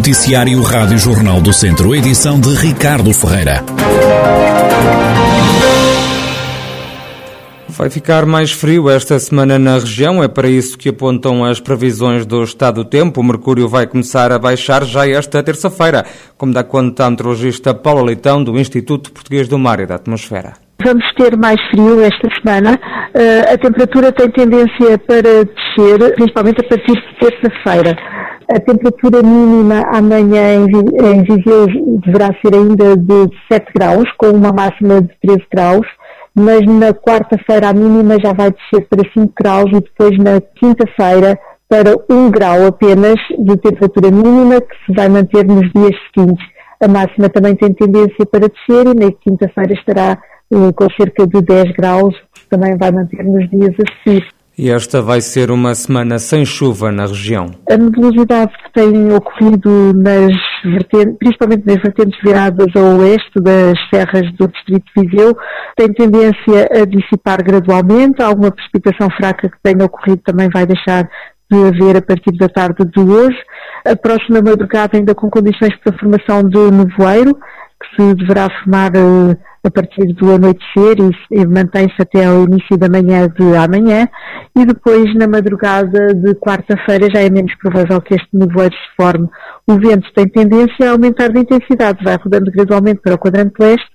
Noticiário Rádio Jornal do Centro, edição de Ricardo Ferreira. Vai ficar mais frio esta semana na região, é para isso que apontam as previsões do estado do tempo. O mercúrio vai começar a baixar já esta terça-feira, como dá conta a meteorologista Paula Leitão, do Instituto Português do Mar e da Atmosfera. Vamos ter mais frio esta semana. Uh, a temperatura tem tendência para descer, principalmente a partir de terça-feira. A temperatura mínima amanhã em Viseu deverá ser ainda de 7 graus, com uma máxima de 13 graus, mas na quarta-feira a mínima já vai descer para 5 graus e depois na quinta-feira para 1 grau apenas de temperatura mínima, que se vai manter nos dias seguintes. A máxima também tem tendência para descer e na quinta-feira estará com cerca de 10 graus, que também vai manter nos dias a seguir. E esta vai ser uma semana sem chuva na região. A nebulosidade que tem ocorrido nas vertentes, principalmente nas vertentes viradas ao oeste das serras do distrito de Viseu, tem tendência a dissipar gradualmente. Alguma precipitação fraca que tenha ocorrido também vai deixar de haver a partir da tarde de hoje. A próxima madrugada ainda com condições para a formação de nevoeiro, que se deverá formar uh, a partir do anoitecer e, e mantém-se até ao início da manhã de amanhã e depois na madrugada de quarta-feira já é menos provável que este nevoeiro se forme. O vento tem tendência a aumentar de intensidade, vai rodando gradualmente para o quadrante leste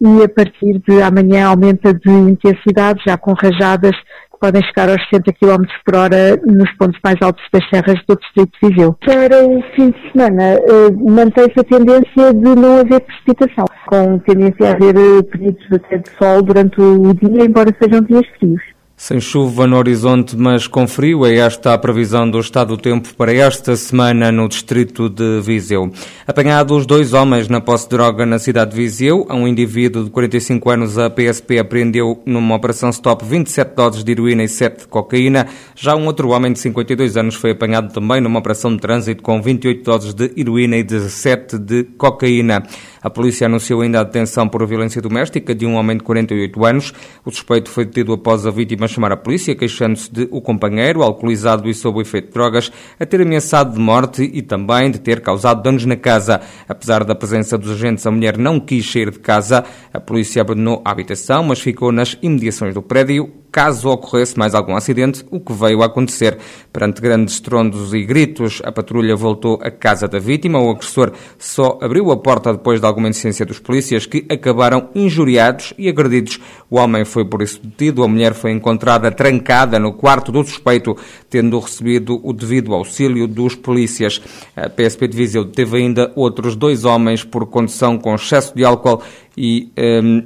e a partir de amanhã aumenta de intensidade, já com rajadas podem chegar aos 60 km por hora nos pontos mais altos das serras do Distrito de Viseu. Para o fim de semana, uh, mantém-se a tendência de não haver precipitação, com tendência a haver uh, períodos de sol durante o dia, embora sejam dias frios. Sem chuva no horizonte, mas com frio, é esta a previsão do estado do tempo para esta semana no distrito de Viseu. Apanhados dois homens na posse de droga na cidade de Viseu, a um indivíduo de 45 anos, a PSP apreendeu numa operação stop 27 doses de heroína e 7 de cocaína. Já um outro homem de 52 anos foi apanhado também numa operação de trânsito com 28 doses de heroína e 17 de cocaína. A polícia anunciou ainda a detenção por violência doméstica de um homem de 48 anos. O suspeito foi detido após a vítima chamar a polícia, queixando-se de o companheiro, alcoolizado e sob o efeito de drogas, a ter ameaçado de morte e também de ter causado danos na casa. Apesar da presença dos agentes, a mulher não quis sair de casa. A polícia abandonou a habitação, mas ficou nas imediações do prédio caso ocorresse mais algum acidente, o que veio a acontecer. Perante grandes estrondos e gritos, a patrulha voltou à casa da vítima. O agressor só abriu a porta depois de alguma insistência dos polícias, que acabaram injuriados e agredidos. O homem foi por isso detido. A mulher foi encontrada trancada no quarto do suspeito, tendo recebido o devido auxílio dos polícias. A PSP de Viseu teve ainda outros dois homens por condução com excesso de álcool e um,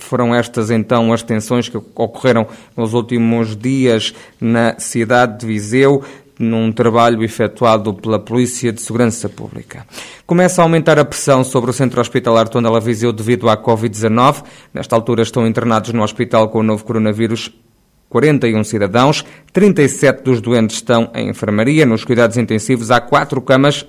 foram estas então as tensões que ocorreram nos últimos dias na cidade de Viseu, num trabalho efetuado pela Polícia de Segurança Pública. Começa a aumentar a pressão sobre o centro hospitalar Tondela Viseu devido à Covid-19. Nesta altura estão internados no hospital com o novo coronavírus 41 cidadãos, 37 dos doentes estão em enfermaria. Nos cuidados intensivos há quatro camas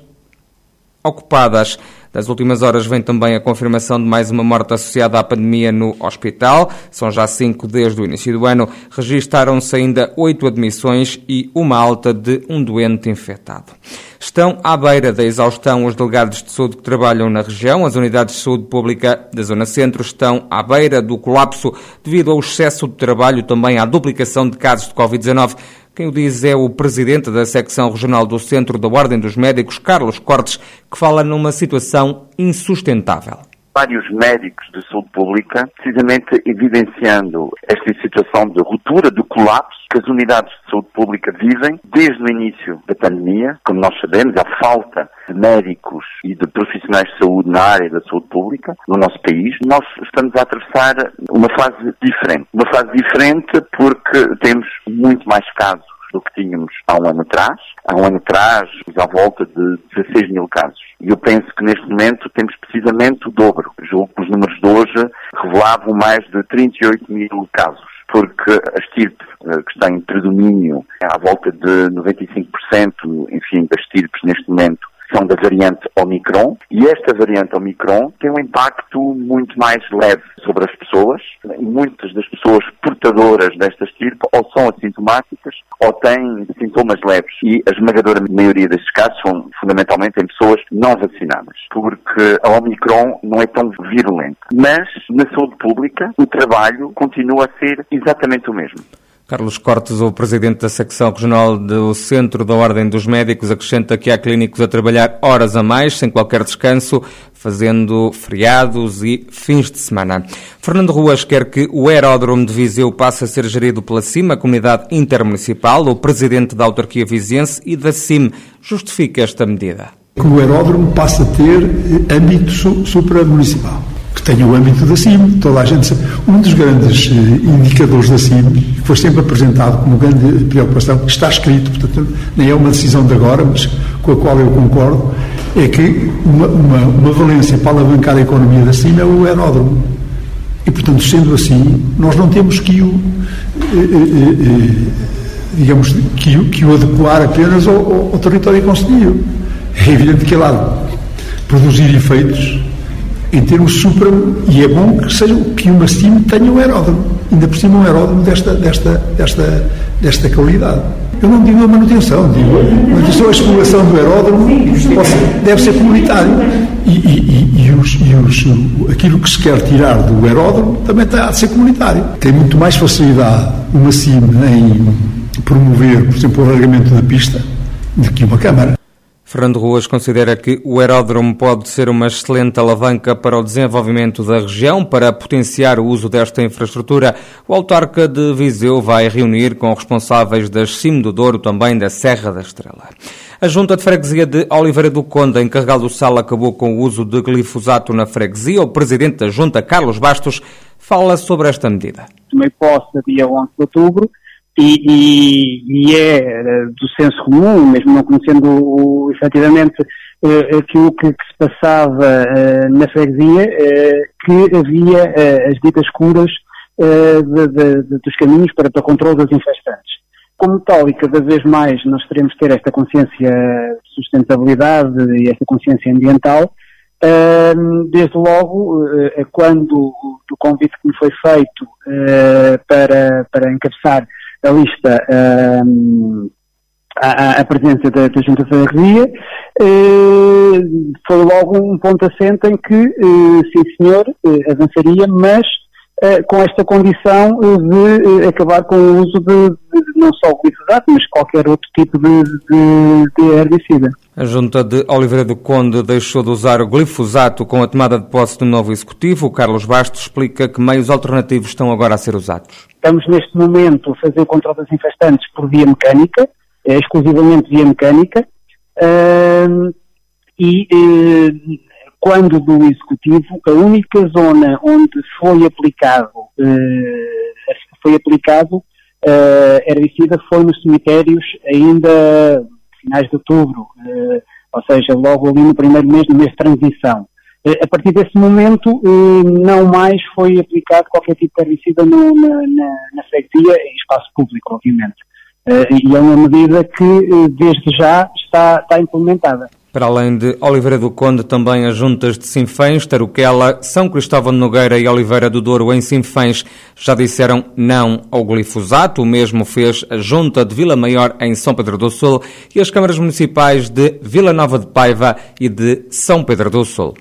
ocupadas. Das últimas horas vem também a confirmação de mais uma morte associada à pandemia no hospital. São já cinco desde o início do ano. Registaram-se ainda oito admissões e uma alta de um doente infectado. Estão à beira da exaustão os delegados de saúde que trabalham na região. As unidades de saúde pública da Zona Centro estão à beira do colapso devido ao excesso de trabalho, também à duplicação de casos de Covid-19. Quem o diz é o presidente da secção regional do Centro da Ordem dos Médicos, Carlos Cortes, que fala numa situação insustentável vários médicos de saúde pública, precisamente evidenciando esta situação de ruptura, de colapso que as unidades de saúde pública vivem desde o início da pandemia. Como nós sabemos, a falta de médicos e de profissionais de saúde na área da saúde pública no nosso país. Nós estamos a atravessar uma fase diferente. Uma fase diferente porque temos muito mais casos do que tínhamos há um ano atrás. Há um ano atrás, à volta de 16 mil casos. E eu penso que neste momento temos precisamente o dobro. Julgo que os números de hoje revelavam mais de 38 mil casos porque a estirpe eh, que está em predomínio à volta de 95%, enfim, das estirpes neste momento são da variante Omicron e esta variante Omicron tem um impacto muito mais leve sobre as pessoas. Muitas das pessoas portadoras desta estirpe ou são assintomáticas ou têm sintomas leves e a esmagadora maioria destes casos são fundamentalmente em pessoas não vacinadas, porque a Omicron não é tão virulenta. Mas na saúde pública o trabalho continua a ser exatamente o mesmo. Carlos Cortes, o presidente da secção regional do Centro da Ordem dos Médicos, acrescenta que há clínicos a trabalhar horas a mais, sem qualquer descanso, fazendo feriados e fins de semana. Fernando Ruas quer que o aeródromo de Viseu passe a ser gerido pela CIM, a Comunidade Intermunicipal. O presidente da autarquia viziense e da CIM justifica esta medida. Que o aeródromo passe a ter âmbito supramunicipal que tenha o âmbito da CIM, toda a gente sabe. Um dos grandes eh, indicadores da CIM, que foi sempre apresentado como grande preocupação, que está escrito, portanto, nem é uma decisão de agora, mas com a qual eu concordo, é que uma, uma, uma valência para alavancar a economia da CIM é o aeródromo. E, portanto, sendo assim, nós não temos que o, eh, eh, digamos, que, que o adequar apenas ao, ao, ao território concelhio. É evidente que é lá produzir efeitos em termos supra, e é bom que, seja, que uma CIM tenha um aeródromo, ainda por cima um aeródromo desta, desta, desta, desta qualidade. Eu não digo a manutenção, digo a manutenção, a exploração do aeródromo deve ser comunitário. E, e, e, os, e os, aquilo que se quer tirar do aeródromo também está a ser comunitário. Tem muito mais facilidade uma CIM em promover, por exemplo, o alargamento da pista do que uma Câmara. Fernando Ruas considera que o aeródromo pode ser uma excelente alavanca para o desenvolvimento da região. Para potenciar o uso desta infraestrutura, o autarca de Viseu vai reunir com responsáveis das CIM do Douro, também da Serra da Estrela. A Junta de Freguesia de Oliveira do Conde, encarregado do SAL, acabou com o uso de glifosato na freguesia. O presidente da Junta, Carlos Bastos, fala sobre esta medida. Tomei posse dia 11 de outubro e, e, e, é eh, do senso comum, mesmo não conhecendo o, efetivamente uh, aquilo que, que, se passava uh, na freguesia, que havia as ditas curas de, de, de, dos caminhos para, para controle das infestantes. Como tal, e cada vez mais nós teremos que ter esta consciência de sustentabilidade e esta consciência ambiental, desde logo, quando do convite que me foi feito para, para encabeçar a lista um, a, a, presença da, da Junta de Freguesia, uh, foi logo um ponto assente em que, uh, sim senhor, uh, avançaria, mas com esta condição de acabar com o uso de, de não só o glifosato, mas qualquer outro tipo de, de, de herbicida. A Junta de Oliveira do Conde deixou de usar o glifosato com a tomada de posse do novo Executivo. O Carlos Bastos explica que meios alternativos estão agora a ser usados. Estamos neste momento a fazer o controle das infestantes por via mecânica, é, exclusivamente via mecânica, uh, e uh, quando do Executivo, a única zona onde foi aplicado, uh, foi aplicado herbicida foi nos cemitérios ainda finais de outubro, ou seja, logo ali no primeiro mês, no mês de transição. Eh, a partir desse momento, eh, não mais foi aplicado qualquer tipo de herbicida no, na, na, na freguesia, em espaço público, obviamente. Eh, e é uma medida que, desde já, está, está implementada. Para além de Oliveira do Conde, também as juntas de Sinfãs, Taruquela, São Cristóvão de Nogueira e Oliveira do Douro em Sinfãs já disseram não ao glifosato. O mesmo fez a junta de Vila Maior em São Pedro do Sul e as câmaras municipais de Vila Nova de Paiva e de São Pedro do Sul.